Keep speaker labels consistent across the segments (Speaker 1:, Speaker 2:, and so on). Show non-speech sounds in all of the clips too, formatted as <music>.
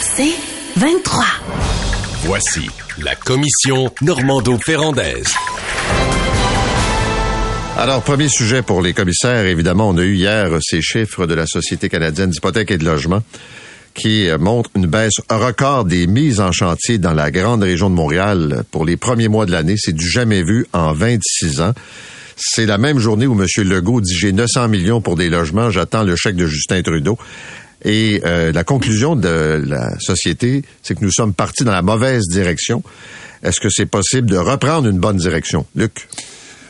Speaker 1: C'est 23.
Speaker 2: Voici la commission Normando-Ferrandaise.
Speaker 3: Alors, premier sujet pour les commissaires, évidemment, on a eu hier ces chiffres de la Société canadienne d'hypothèques et de logement qui montrent une baisse record des mises en chantier dans la grande région de Montréal pour les premiers mois de l'année. C'est du jamais vu en 26 ans. C'est la même journée où M. Legault dit j'ai 900 millions pour des logements, j'attends le chèque de Justin Trudeau. Et euh, la conclusion de la société, c'est que nous sommes partis dans la mauvaise direction. Est-ce que c'est possible de reprendre une bonne direction? Luc?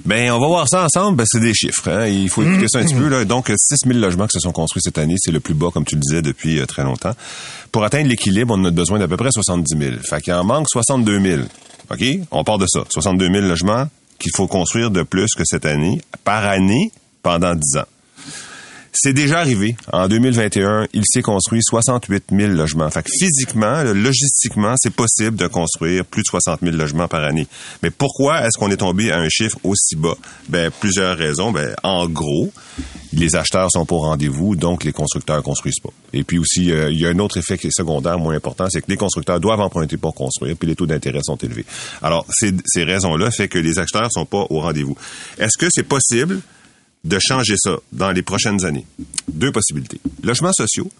Speaker 4: Ben, on va voir ça ensemble. Ben, c'est des chiffres. Hein. Il faut écouter ça un petit peu. Là. Donc, 6 000 logements qui se sont construits cette année, c'est le plus bas, comme tu le disais, depuis euh, très longtemps. Pour atteindre l'équilibre, on a besoin d'à peu près 70 000. Fait qu'il en manque 62 000. OK? On part de ça. 62 000 logements qu'il faut construire de plus que cette année, par année, pendant 10 ans. C'est déjà arrivé. En 2021, il s'est construit 68 000 logements. Fait que physiquement, logistiquement, c'est possible de construire plus de 60 000 logements par année. Mais pourquoi est-ce qu'on est tombé à un chiffre aussi bas? Ben, plusieurs raisons. Ben, en gros, les acheteurs sont pas au rendez-vous, donc les constructeurs construisent pas. Et puis aussi, euh, il y a un autre effet secondaire, moins important, c'est que les constructeurs doivent emprunter pour construire, puis les taux d'intérêt sont élevés. Alors, ces, ces raisons-là fait que les acheteurs sont pas au rendez-vous. Est-ce que c'est possible de changer ça dans les prochaines années. Deux possibilités. Logements sociaux.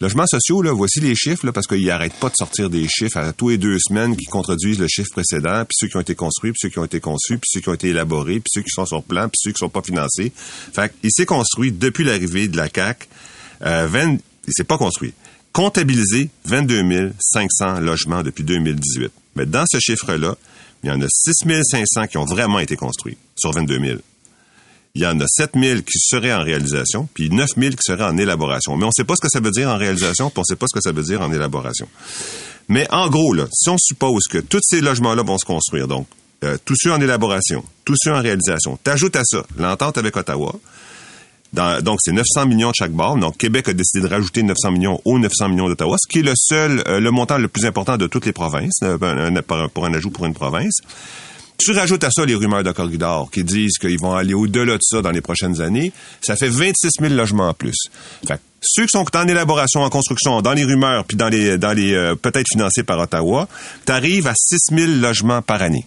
Speaker 4: Logements sociaux, là, voici les chiffres, là, parce qu'ils n'arrêtent pas de sortir des chiffres à tous les deux semaines qui contredisent le chiffre précédent, puis ceux qui ont été construits, puis ceux qui ont été conçus, puis ceux qui ont été élaborés, puis ceux qui sont sur plan, puis ceux qui sont pas financés. Fait il s'est construit depuis l'arrivée de la CAC, euh, 20, il s'est pas construit. Comptabilisé 22 500 logements depuis 2018. Mais dans ce chiffre-là, il y en a 6 500 qui ont vraiment été construits sur 22 000 il y en a 7000 qui seraient en réalisation, puis 9000 qui seraient en élaboration. Mais on ne sait pas ce que ça veut dire en réalisation, puis on ne sait pas ce que ça veut dire en élaboration. Mais en gros, là, si on suppose que tous ces logements-là vont se construire, donc euh, tous ceux en élaboration, tous ceux en réalisation, t'ajoutes à ça l'entente avec Ottawa, donc, c'est 900 millions de chaque bord. Donc, Québec a décidé de rajouter 900 millions aux 900 millions d'Ottawa, ce qui est le seul, euh, le montant le plus important de toutes les provinces, euh, pour un ajout pour une province. Tu rajoutes à ça les rumeurs de corridor qui disent qu'ils vont aller au-delà de ça dans les prochaines années. Ça fait 26 000 logements en plus. Fait ceux qui sont en élaboration, en construction, dans les rumeurs, puis dans les, dans les euh, peut-être financés par Ottawa, tu arrives à 6 000 logements par année.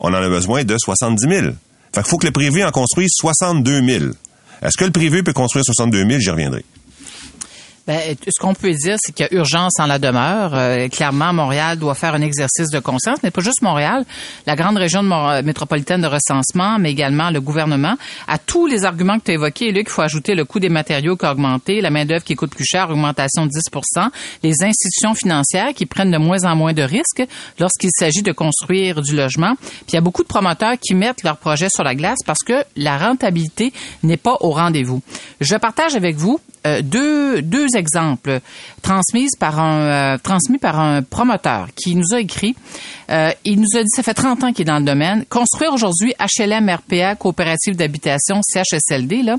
Speaker 4: On en a besoin de 70 000. Fait qu'il faut que le privé en construise 62 000. Est-ce que le privé peut construire 62 000? J'y reviendrai.
Speaker 5: Ben, ce qu'on peut dire, c'est qu'il y a urgence en la demeure. Euh, clairement, Montréal doit faire un exercice de conscience, mais pas juste Montréal, la grande région de métropolitaine de recensement, mais également le gouvernement. À tous les arguments que tu as évoqués, Luc, il faut ajouter le coût des matériaux qui a augmenté, la main-d'œuvre qui coûte plus cher, augmentation de 10% les institutions financières qui prennent de moins en moins de risques lorsqu'il s'agit de construire du logement. Puis il y a beaucoup de promoteurs qui mettent leurs projets sur la glace parce que la rentabilité n'est pas au rendez-vous. Je partage avec vous euh, deux, deux exemples transmises par un, euh, transmis par un promoteur qui nous a écrit. Euh, il nous a dit, ça fait 30 ans qu'il est dans le domaine. Construire aujourd'hui HLM, RPA, coopérative d'habitation, CHSLD, là,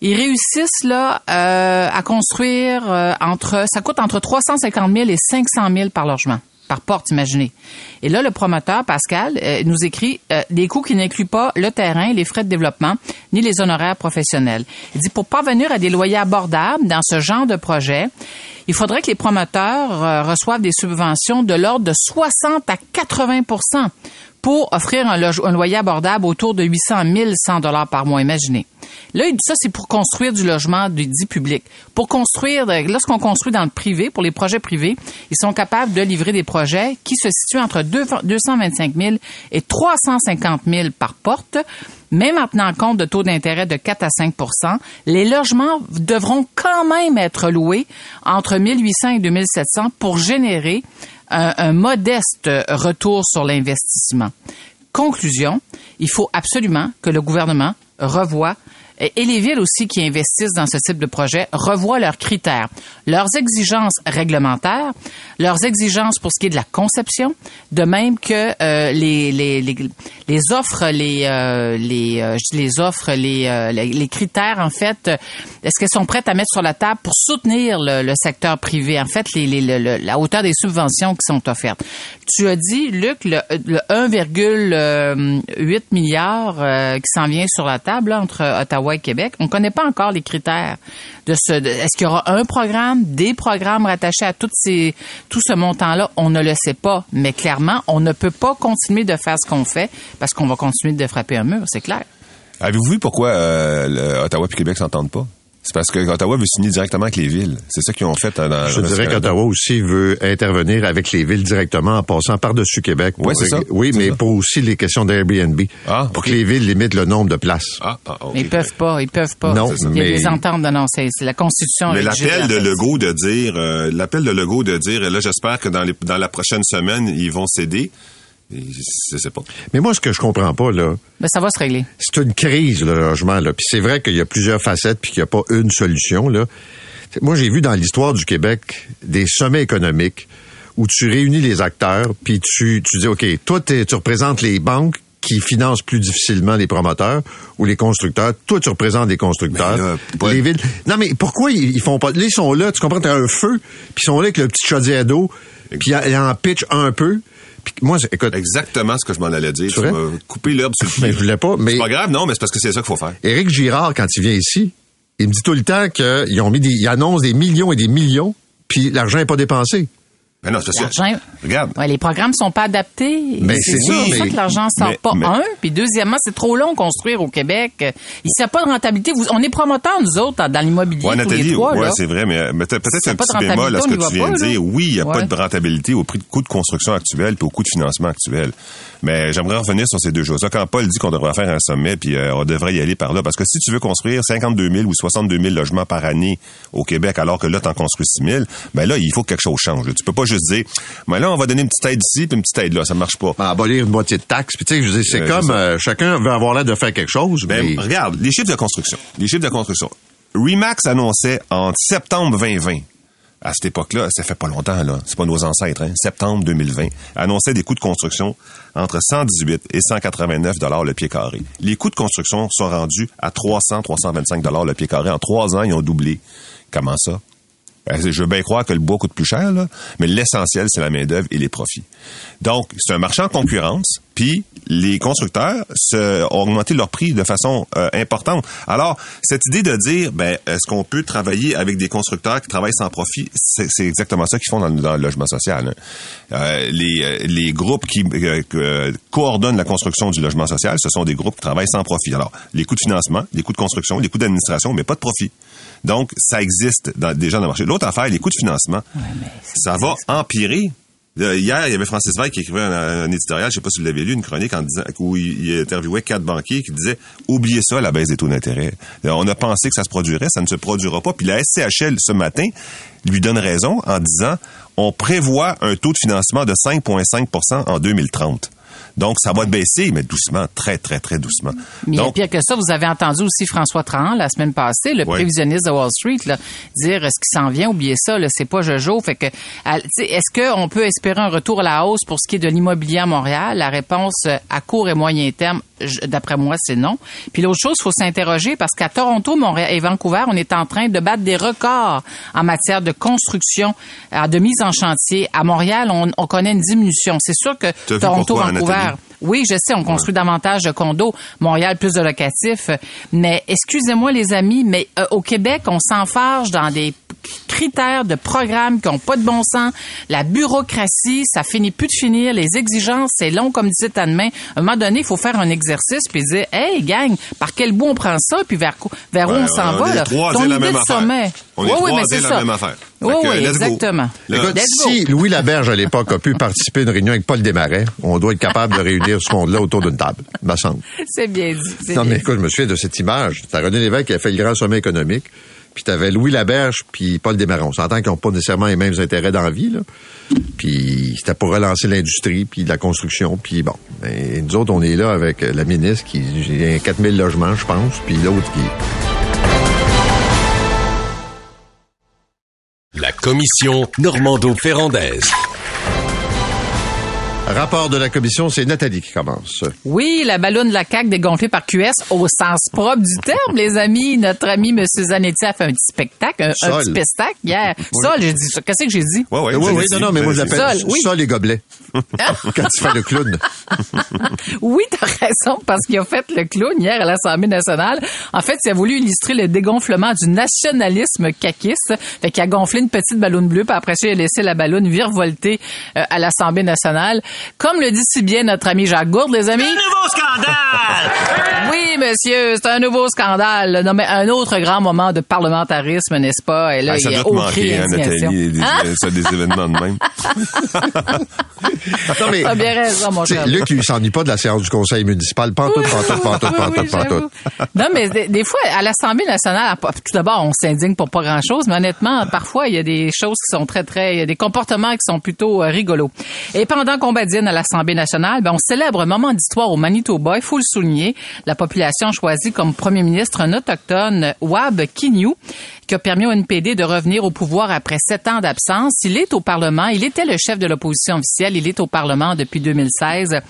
Speaker 5: ils réussissent là à construire entre, ça coûte entre 350 000 et 500 000 par logement par porte, imaginez. Et là, le promoteur, Pascal, euh, nous écrit euh, des coûts qui n'incluent pas le terrain, les frais de développement, ni les honoraires professionnels. Il dit, pour parvenir à des loyers abordables dans ce genre de projet, il faudrait que les promoteurs euh, reçoivent des subventions de l'ordre de 60 à 80% pour offrir un, loyer abordable autour de 800 100 dollars par mois, imaginez. Là, ça, c'est pour construire du logement dit public. Pour construire, lorsqu'on construit dans le privé, pour les projets privés, ils sont capables de livrer des projets qui se situent entre 225 000 et 350 000 par porte. Même maintenant compte de taux d'intérêt de 4 à 5% les logements devront quand même être loués entre 1800 et 2700 pour générer un modeste retour sur l'investissement. Conclusion, il faut absolument que le gouvernement revoie et les villes aussi qui investissent dans ce type de projet revoient leurs critères, leurs exigences réglementaires, leurs exigences pour ce qui est de la conception, de même que euh, les, les, les, les, offres, les, euh, les, euh, les offres, les, les, critères, en fait, est-ce qu'elles sont prêtes à mettre sur la table pour soutenir le, le secteur privé, en fait, les, les, la hauteur des subventions qui sont offertes? Tu as dit, Luc, le, le 1,8 milliard qui s'en vient sur la table entre Ottawa On ne connaît pas encore les critères Est-ce qu'il y aura un programme, des programmes rattachés à tout ce montant-là? On ne le sait pas, mais clairement, on ne peut pas continuer de faire ce qu'on fait parce qu'on va continuer de frapper un mur, c'est clair.
Speaker 4: Avez-vous vu pourquoi euh, Ottawa et Québec s'entendent pas? C'est parce que Ottawa veut signer directement avec les villes. C'est ça qu'ils ont fait euh, dans
Speaker 3: Je dirais qu'Ottawa aussi veut intervenir avec les villes directement en passant par-dessus Québec. pour
Speaker 4: Ouais, c'est ça.
Speaker 3: Oui, mais
Speaker 4: ça.
Speaker 3: pour aussi les questions d'Airbnb.
Speaker 4: Ah,
Speaker 3: pour que les villes limitent le nombre de places.
Speaker 4: Ah, ah, ok.
Speaker 5: Mais ils peuvent pas, ils peuvent pas.
Speaker 3: Non,
Speaker 5: Il y a
Speaker 3: mais-
Speaker 5: des ententes de non, c'est c'est la Constitution.
Speaker 4: Mais l'appel de Legault de dire, euh, l'appel de Legault de dire, et là j'espère que dans, les, dans la prochaine semaine ils vont céder. Je sais pas.
Speaker 3: Mais moi, ce que je comprends pas, là,
Speaker 5: Ben, ça va se régler.
Speaker 3: c'est une crise, le logement, là. Puis c'est vrai qu'il y a plusieurs facettes puis qu'il n'y a pas une solution, là. Moi, j'ai vu dans l'histoire du Québec des sommets économiques où tu réunis les acteurs puis tu, tu dis, OK, toi, tu représentes les banques qui financent plus difficilement les promoteurs ou les constructeurs. Toi, tu représentes les constructeurs.
Speaker 4: Là, pas-
Speaker 3: les villes. Non, mais pourquoi ils, ils font pas... Là, ils sont là, tu comprends, t'as un feu, puis ils sont là avec le petit chaudière d'eau, puis ils en pitch un peu. Moi, écoute,
Speaker 4: Exactement ce que je m'en allais dire. Tu m'as coupé l'herbe sur le pied.
Speaker 3: Mais je voulais pas, mais-
Speaker 4: C'est pas grave, non, mais c'est parce que c'est ça qu'il faut faire.
Speaker 3: Éric Girard, quand il vient ici, il me dit tout le temps qu'ils ont mis des, ils annoncent des millions et des millions, puis l'argent n'est pas dépensé.
Speaker 4: Mais non, Regarde.
Speaker 5: Ouais, les programmes sont pas adaptés.
Speaker 3: Mais c'est ça,
Speaker 5: pour ça
Speaker 3: mais-
Speaker 5: que l'argent sort
Speaker 4: mais-
Speaker 5: pas.
Speaker 4: mais-
Speaker 5: Un, puis deuxièmement, c'est trop long construire au Québec. Il n'y a pas de rentabilité. Vous- on est promoteurs, nous autres, dans l'immobilier,
Speaker 4: Ouais, Nathalie, ouais, c'est vrai, mais, mais peut- peut-être un petit bémol à ce que tu viens de
Speaker 5: là.
Speaker 4: dire. Oui, il n'y a pas de rentabilité au prix de coût de construction actuel puis au coût de financement actuel. Mais j'aimerais revenir sur ces deux choses. Quand Paul dit qu'on devrait faire un sommet puis euh, on devrait y aller par là, parce que si tu veux construire 52 000 ou 62 000 logements par année au Québec, alors que là, tu en construis 6 000, ben là, il faut que quelque chose change. Tu peux pas juste dire, ben là, on va donner une petite aide ici puis une petite aide là. Ça marche pas.
Speaker 3: Ben, abolir une moitié de taxes. Puis tu sais, je dire, c'est
Speaker 4: Ouais,
Speaker 3: comme euh, chacun veut avoir l'air de faire quelque chose,
Speaker 4: Ben,
Speaker 3: mais
Speaker 4: regarde, les chiffres de construction. Les chiffres de construction. Remax annonçait en septembre 2020, à cette époque-là, ça fait pas longtemps, là, c'est pas nos ancêtres, hein, septembre 2020, annonçait des coûts de construction entre 118 et 189 dollars le pied carré. Les coûts de construction sont rendus à 300, 325 dollars le pied carré. En trois ans, ils ont doublé. Comment ça? Ben, je veux bien croire que le bois coûte plus cher, là, mais l'essentiel, c'est la main-d'œuvre et les profits. Donc, c'est un marché en concurrence, puis les constructeurs se, ont augmenté leur prix de façon euh, importante. Alors, cette idée de dire, ben, est-ce qu'on peut travailler avec des constructeurs qui travaillent sans profit, c'est exactement ça qu'ils font dans, le- logement social. hein. Euh, les, euh, groupes qui euh, euh, coordonnent la construction du logement social, ce sont des groupes qui travaillent sans profit. Alors, les coûts de financement, les coûts de construction, les coûts d'administration, mais pas de profit. Donc, ça existe dans, déjà dans le marché. L'autre affaire, les coûts de financement, ça va empirer. Euh, Hier, il y avait Francis Veil qui écrivait un, un éditorial, je sais pas si vous l'avez lu, une chronique en disant où il, il interviewait quatre banquiers qui disaient oubliez ça, la baisse des taux d'intérêt. Euh, On a pensé que ça se produirait, ça ne se produira pas. Puis la SCHL ce matin lui donne raison en disant on prévoit un taux de financement de 5,5% en 2030. Donc, ça va baisser, mais doucement, très, très, très doucement.
Speaker 5: Mais
Speaker 4: Donc,
Speaker 5: pire que ça, vous avez entendu aussi François Trahan la semaine passée, le prévisionniste de Wall Street, là, dire est-ce qu'il s'en vient, oubliez ça, c'est pas Jojo. Fait que, est-ce qu'on peut espérer un retour à la hausse pour ce qui est de l'immobilier à Montréal? La réponse euh, à court et moyen terme, d'après moi, c'est non. Puis l'autre chose, il faut s'interroger parce qu'à Toronto, Montréal et Vancouver, on est en train de battre des records en matière de construction, de mise en chantier. À Montréal, on, on connaît une diminution. C'est sûr que Toronto,
Speaker 4: pourquoi,
Speaker 5: Vancouver, oui, je sais, on construit davantage de condos. Montréal, plus de locatifs. Mais excusez-moi, les amis, mais euh, au Québec, on s'enfarge dans des critères de programmes qui n'ont pas de bon sens. La bureaucratie, ça finit plus de finir. Les exigences, c'est long comme disait Anne-Main. À un moment donné, il faut faire un exercice puis dire, hey, gang, par quel bout on prend ça puis vers, où on s'en
Speaker 4: on
Speaker 5: va,
Speaker 4: est
Speaker 5: là? Ton
Speaker 4: la
Speaker 5: idée
Speaker 4: même
Speaker 5: de
Speaker 4: affaire.
Speaker 5: sommet.
Speaker 4: On est
Speaker 5: oui,
Speaker 4: trois
Speaker 5: oui, mais c'est
Speaker 4: dire la
Speaker 5: ça.
Speaker 4: même affaire.
Speaker 5: Oui,
Speaker 4: que,
Speaker 5: oui, exactement.
Speaker 3: Écoute, si Louis Laberge, à l'époque, a pu participer à une réunion avec Paul Desmarais, on doit être capable de réunir ce monde-là autour d'une table, me semble.
Speaker 5: C'est bien dit.
Speaker 3: Non, mais écoute, je me souviens de cette image. T'as René Lévesque qui a fait le grand sommet économique, puis t'avais Louis Laberge puis Paul Desmarais. On s'entend qu'ils n'ont pas nécessairement les mêmes intérêts dans la vie, là. Puis c'était pour relancer l'industrie, puis la construction, puis bon. Et nous autres, on est là avec la ministre qui a 4000 logements, je pense, puis l'autre qui...
Speaker 2: La commission Normando-Ferrandaise.
Speaker 3: Rapport de la commission, c'est Nathalie qui commence.
Speaker 5: Oui, la ballonne de la CAQ dégonflée par QS au sens propre du terme, les amis. Notre ami M. Zanetti a fait un petit spectacle, un, un
Speaker 3: Sol.
Speaker 5: petit pestacle hier. Sol, j'ai dit ça. Qu'est-ce que j'ai dit?
Speaker 4: Ouais, ouais,
Speaker 3: oui, oui, non, non, mais moi, je l'appelle
Speaker 5: Sol, oui.
Speaker 3: ça les gobelets. Quand tu fais le clown. <laughs>
Speaker 5: Oui, t'as raison, parce qu'il a fait le clown hier à l'Assemblée nationale. En fait, il a voulu illustrer le dégonflement du nationalisme caquiste. Fait qu'il a gonflé une petite ballonne bleue, puis après ça, il a laissé la ballonne virevolter euh, à l'Assemblée nationale. Comme le dit si bien notre ami Jacques Gourde, les amis.
Speaker 6: nouveau scandale!
Speaker 5: Monsieur, c'est un nouveau scandale. Non, mais un autre grand moment de parlementarisme, n'est-ce pas? Et là,
Speaker 4: Ah, ça
Speaker 5: il y a
Speaker 4: doit te manquer, hein. Nathalie, des,
Speaker 5: Hein?
Speaker 4: ça, des événements de même. <laughs>
Speaker 3: Non, mais,
Speaker 5: T'as bien raison, mon cher.
Speaker 3: Luc, il s'ennuie pas de la séance du conseil municipal. Pantoute, pantoute, pantoute, pantoute,
Speaker 5: oui,
Speaker 3: pantoute.
Speaker 5: Non, mais des, des fois, à l'Assemblée nationale, tout d'abord, on s'indigne pour pas grand-chose, mais honnêtement, parfois, il y a des choses qui sont très, très... Il y a des comportements qui sont plutôt euh, rigolos. Et pendant qu'on badine à l'Assemblée nationale, ben, on célèbre un moment d'histoire au Manitoba. Il faut le souligner. La population a choisi comme premier ministre un autochtone, Wab Kinyu, qui a permis au NPD de revenir au pouvoir après sept ans d'absence. Il est au Parlement. Il était le chef de l'opposition officielle. Il est au Parlement depuis 2016.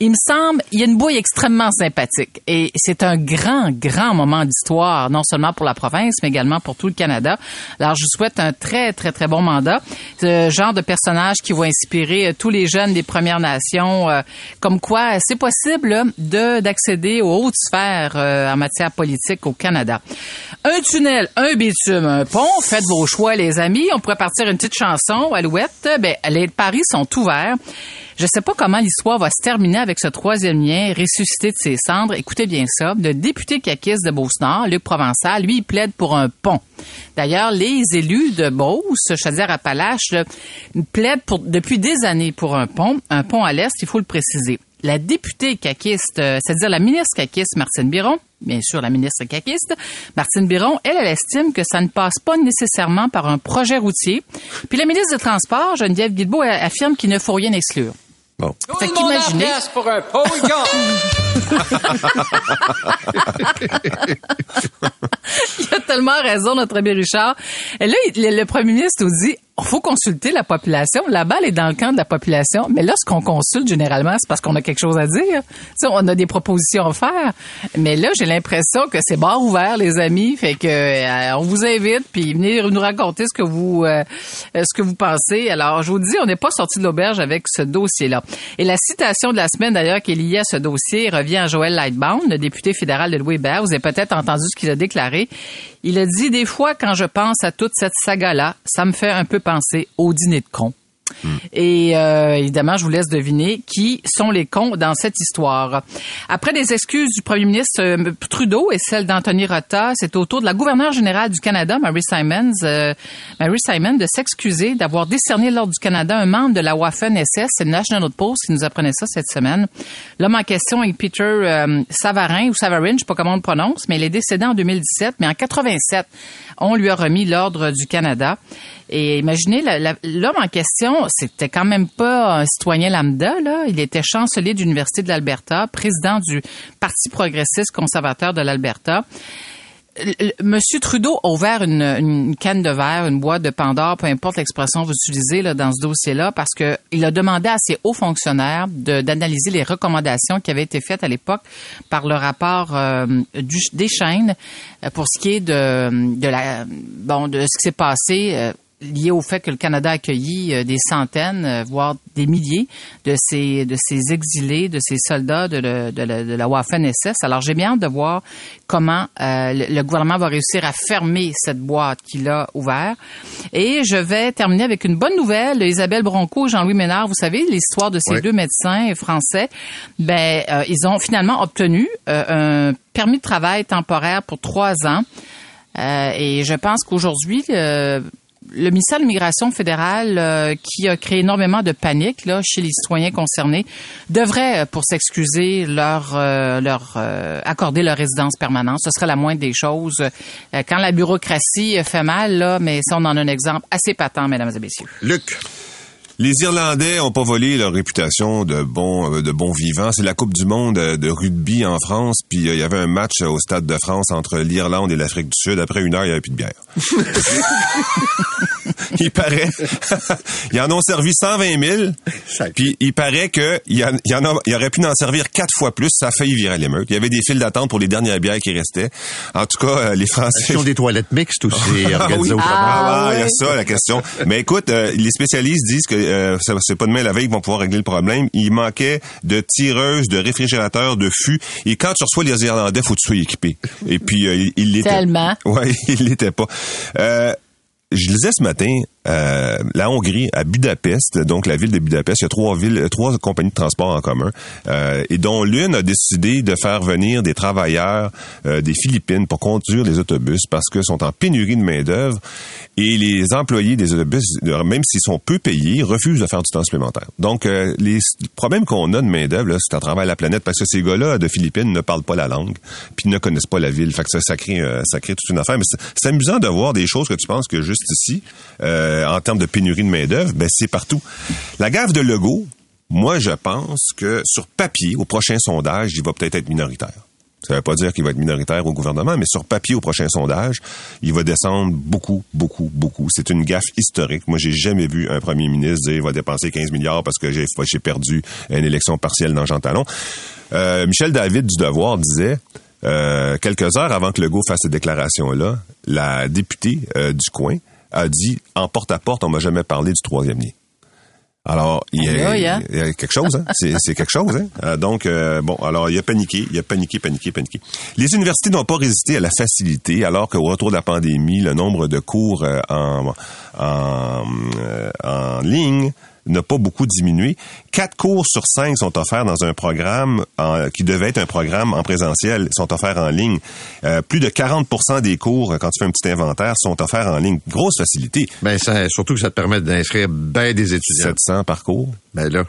Speaker 5: Il me semble, il y a une bouille extrêmement sympathique. Et c'est un grand, grand moment d'histoire, non seulement pour la province, mais également pour tout le Canada. Alors, je vous souhaite un très, très, très bon mandat. Ce genre de personnage qui va inspirer euh, tous les jeunes des Premières Nations, euh, comme quoi c'est possible de d'accéder aux hautes sphères euh, en matière politique au Canada. Un tunnel, un bitume, un pont, faites vos choix, les amis. On pourrait partir une petite chanson, Alouette. Ben, les paris sont ouverts. Je sais pas comment l'histoire va se terminer avec ce troisième lien ressuscité de ses cendres. Écoutez bien ça. Le député caquiste de Beauce-Nord, Luc Provençal, lui, plaide pour un pont. D'ailleurs, les élus de Beauce, Chaudière-Appalaches, plaident pour, depuis des années pour un pont, un pont à l'est, il faut le préciser. La députée caquiste, euh, c'est-à-dire la ministre caquiste Martine Biron, bien sûr la ministre caquiste, Martine Biron, elle, elle estime que ça ne passe pas nécessairement par un projet routier. Puis la ministre des Transports, Geneviève Guilbeault, elle affirme qu'il ne faut rien exclure.
Speaker 3: Bon.
Speaker 5: Fait qu'imaginez,
Speaker 6: pour un polygone! <laughs>
Speaker 5: il a tellement raison, notre ami Richard. Et là, le premier ministre nous dit, il faut consulter la population. La balle est dans le camp de la population. Mais lorsqu'on consulte, généralement, c'est parce qu'on a quelque chose à dire. Tu sais, on a des propositions à faire. Mais là, j'ai l'impression que c'est barre ouvert, les amis. Fait que euh, on vous invite, puis venez nous raconter ce que vous euh, ce que vous pensez. Alors, je vous dis, on n'est pas sorti de l'auberge avec ce dossier-là. Et la citation de la semaine, d'ailleurs, qui est liée à ce dossier, revient à Joël Lightbound, le député fédéral de Louis-Hébert. Vous avez peut-être entendu ce qu'il a déclaré. Il a dit, des fois, quand je pense à toute cette saga-là, ça me fait un peu penser au dîner de cons. Et euh, évidemment, je vous laisse deviner qui sont les cons dans cette histoire. Après des excuses du premier ministre euh, Trudeau et celles d'Anthony Rota, c'est au tour de la gouverneure générale du Canada, Mary Simons, euh, Mary Simon, de s'excuser d'avoir décerné l'Ordre du Canada un membre de la Waffen-SS, c'est National Post qui nous apprenait ça cette semaine. L'homme en question est Peter euh, Savarin ou Savarin, je sais pas comment on le prononce, mais il est décédé en 2017, mais en 87, on lui a remis l'Ordre du Canada. Et imaginez, l'homme en question, c'était quand même pas un citoyen lambda, là. Il était chancelier de l'Université de l'Alberta, président du Parti progressiste conservateur de l'Alberta. Monsieur Trudeau a ouvert une, canne de verre, une boîte de Pandore, peu importe l'expression que vous utilisez là, dans ce dossier-là, parce que il a demandé à ses hauts fonctionnaires d'analyser les recommandations qui avaient été faites à l'époque par le rapport euh, des chaînes euh, pour ce qui est de, la bon de ce qui s'est passé. Lié au fait que le Canada a accueilli euh, des centaines, euh, voire des milliers de ces de ces exilés, de ces soldats de, le- de, la- de la Waffen-SS. Alors j'ai bien hâte de voir comment euh, le, le gouvernement va réussir à fermer cette boîte qu'il a ouverte. Et je vais terminer avec une bonne nouvelle. Isabelle Bronco et Jean-Louis Ménard, vous savez l'histoire de ces
Speaker 3: Oui.
Speaker 5: deux médecins français. Ben euh, ils ont finalement obtenu euh, un permis de travail temporaire pour trois ans. Euh, et je pense qu'aujourd'hui, euh, le ministère de l'immigration fédérale, euh, qui a créé énormément de panique là, chez les citoyens concernés, devrait, euh, pour s'excuser, leur, euh, leur euh, accorder leur résidence permanente. Ce serait la moindre des choses. Euh, quand la bureaucratie fait mal, là, mais ça, on en a un exemple assez patent, mesdames et messieurs.
Speaker 3: Luc.
Speaker 4: Les Irlandais ont pas volé leur réputation de bons euh, de bons vivants. C'est la Coupe du monde euh, de rugby en France, puis euh, il y avait un match au Stade de France entre l'Irlande et l'Afrique du Sud. Après une heure, il n'y avait plus de bière. <laughs> il paraît, <laughs> ils en ont servi 120 000.
Speaker 3: Ça-
Speaker 4: Puis il paraît que il y, en, il y en a, il aurait pu en servir quatre fois plus. Ça a failli virer à l'émeute. Il y avait des files d'attente pour les dernières bières qui restaient. En tout cas, euh, les Français.
Speaker 3: Qu'ils ont des toilettes mixtes ou c'est <laughs>
Speaker 4: Ah oui.
Speaker 3: autrement?
Speaker 4: Ah, il y a ça la question. Mais écoute, euh, les spécialistes disent que euh, c'est pas demain la veille qu'ils vont pouvoir régler le problème. Il manquait de tireuses, de réfrigérateurs, de fûts. Et quand tu reçois les Irlandais, faut que tu sois équipé. Et puis euh, il- il l'était.
Speaker 5: Tellement. <laughs>
Speaker 4: Ouais, il l'était pas. Euh, je lisais ce matin, euh, la Hongrie, à Budapest, donc la ville de Budapest, il y a trois villes, trois compagnies de transport en commun, euh, et dont l'une a décidé de faire venir des travailleurs euh, des Philippines pour conduire les autobus parce que sont en pénurie de main d'œuvre et les employés des autobus, euh, même s'ils sont peu payés, refusent de faire du temps supplémentaire. Donc euh, les problèmes qu'on a de main d'œuvre, c'est à travers la planète parce que ces gars-là de Philippines ne parlent pas la langue, puis ne connaissent pas la ville. Fait que ça, crée, ça crée toute une affaire. Mais c'est- c'est amusant de voir des choses que tu penses que juste ici, euh, en termes de pénurie de main d'œuvre, ben c'est partout. La gaffe de Legault, moi je pense que sur papier, au prochain sondage, il va peut-être être minoritaire. Ça veut pas dire qu'il va être minoritaire au gouvernement, mais sur papier, au prochain sondage, il va descendre beaucoup, beaucoup, beaucoup. C'est une gaffe historique. Moi, j'ai jamais vu un premier ministre dire il va dépenser 15 milliards parce que j'ai perdu une élection partielle dans Jean Talon. Euh, Michel David du Devoir disait euh, quelques heures avant que Legault fasse cette déclaration-là, la députée euh, du coin a dit en porte-à-porte, on m'a jamais parlé du troisième lien. Alors, il y, a,
Speaker 5: aïe, hein?
Speaker 4: il y a quelque chose, hein? C'est, quelque chose, hein? Euh, donc, euh, bon, alors, il a paniqué, il a paniqué, paniqué, paniqué. Les universités n'ont pas résisté à la facilité, alors qu'au retour de la pandémie, le nombre de cours euh, en, en, en ligne n'a pas beaucoup diminué. Quatre cours sur cinq sont offerts dans un programme en- qui devait être un programme en présentiel, sont offerts en ligne. Euh, plus de 40% des cours, quand tu fais un petit inventaire, sont offerts en ligne. Grosse facilité.
Speaker 3: Ben, ça, surtout que ça te permet d'inscrire bien des étudiants.
Speaker 4: 700 par cours.
Speaker 3: Ben là,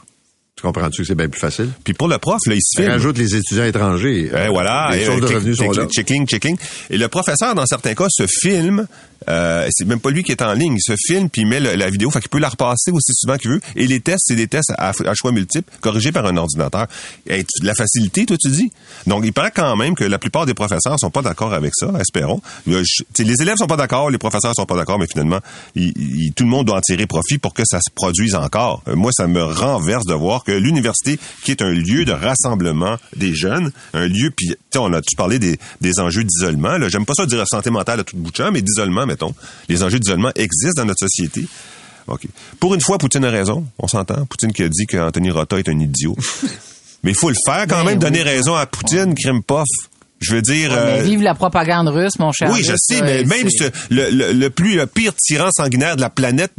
Speaker 3: tu comprends-tu que c'est bien plus facile?
Speaker 4: Puis pour le prof, là, il se filme.
Speaker 3: Rajoute les étudiants étrangers.
Speaker 4: Ben voilà,
Speaker 3: Les
Speaker 4: et,
Speaker 3: sources
Speaker 4: euh,
Speaker 3: de
Speaker 4: click-
Speaker 3: revenus sont
Speaker 4: click-
Speaker 3: là.
Speaker 4: Checking, checking. Et le professeur, dans certains cas, se filme. Euh, c'est même pas lui qui est en ligne. Il se filme puis il met la vidéo. Fait qu'il peut la repasser aussi souvent qu'il veut. Et les tests, c'est des tests à, choix multiples, corrigés par un ordinateur. Et la facilité, toi, tu dis? Donc, il paraît quand même que la plupart des professeurs sont pas d'accord avec ça, espérons. Les élèves sont pas d'accord, les professeurs sont pas d'accord, mais finalement, tout le monde doit en tirer profit pour que ça se produise encore. Euh, moi, ça me renverse de voir que l'université, qui est un lieu de rassemblement des jeunes, un lieu, on a tu parlais des, des enjeux d'isolement. là. J'aime pas ça dire santé mentale à tout bout de champ, mais d'isolement, mettons. Les enjeux d'isolement existent dans notre société. OK. Pour une fois, Poutine a raison. On s'entend. Poutine qui a dit qu'Anthony Rota est un idiot. <laughs> mais il faut le faire quand
Speaker 5: Ben
Speaker 4: même, donner raison à Poutine, crime pof. Je veux dire...
Speaker 5: Mais
Speaker 4: euh,
Speaker 5: vive la propagande russe, mon cher.
Speaker 4: oui, je
Speaker 5: Russe,
Speaker 4: sais, mais même ce- le, le, le plus le pire tyran sanguinaire de la planète,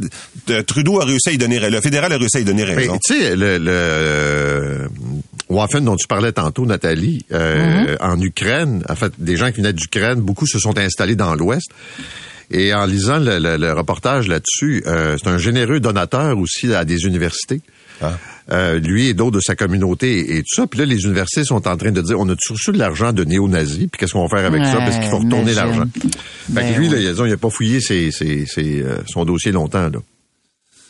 Speaker 4: de- Trudeau a réussi à y donner raison. Le fédéral a réussi à y donner raison.
Speaker 3: tu sais, le, le euh, Waffen dont tu parlais tantôt, Nathalie, euh,
Speaker 4: Mm-hmm.
Speaker 3: en Ukraine, en fait, des gens qui venaient d'Ukraine, beaucoup se sont installés dans l'Ouest. Et en lisant le, le- le reportage là-dessus, euh, c'est un généreux donateur aussi à des universités.
Speaker 4: Ah.
Speaker 3: Euh, lui et d'autres de sa communauté et tout ça. Puis là, les universités sont en train de dire, on a toujours reçu de l'argent de néo-nazis, puis qu'est-ce qu'on va faire avec ça? Parce qu'il faut retourner
Speaker 5: imagine.
Speaker 3: l'argent. Fait
Speaker 5: Ben
Speaker 3: que lui, là,
Speaker 5: oui.
Speaker 3: il a, disons, il a pas fouillé ses, ses- ses, euh, son dossier longtemps. Là.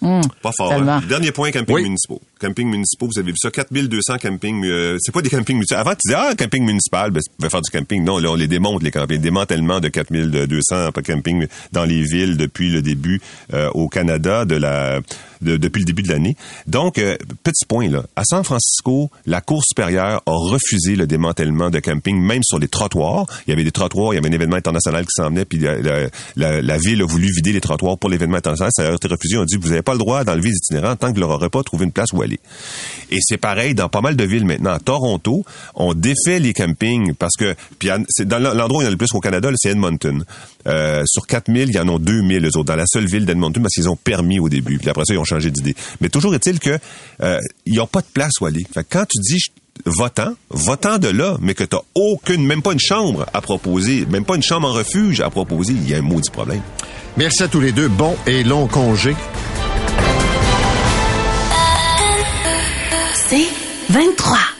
Speaker 5: Hum,
Speaker 4: Pas fort. hein. Dernier point, camping
Speaker 3: Oui.
Speaker 4: municipaux. Camping municipaux, vous avez vu ça, 4200 campings. euh, c'est pas des campings municipaux. Avant, tu disais, ah, camping municipal, ben, tu faire du camping. Non, là, on les démonte, les campings. Démantèlement de 4200 campings dans les villes depuis le début euh, au Canada, de la, de- depuis le début de l'année. Donc, euh, petit point, là. À San Francisco, la Cour supérieure a refusé le démantèlement de camping, même sur les trottoirs. Il y avait des trottoirs, il y avait un événement international qui s'en venait, puis la, la- la- ville a voulu vider les trottoirs pour l'événement international. Ça a été refusé. On dit, vous n'avez pas le droit d'enlever les itinérants tant que pas trouvé une place où Et c'est pareil dans pas mal de villes maintenant. À Toronto, on défait les campings parce que c'est dans l'endroit où il y en a le plus au Canada, c'est Edmonton. Euh, sur 4000, il y en a 2000 eux autres dans la seule ville d'Edmonton parce qu'ils ont permis au début. Puis après ça, ils ont changé d'idée. Mais toujours est-il que euh, ils pas de place où aller. Fait que quand tu dis votant, votant de là, mais que tu aucune, même pas une chambre à proposer, même pas une chambre en refuge à proposer, il y a un maudit problème.
Speaker 3: Merci à tous les deux. Bon et long congé.
Speaker 1: C'est 23.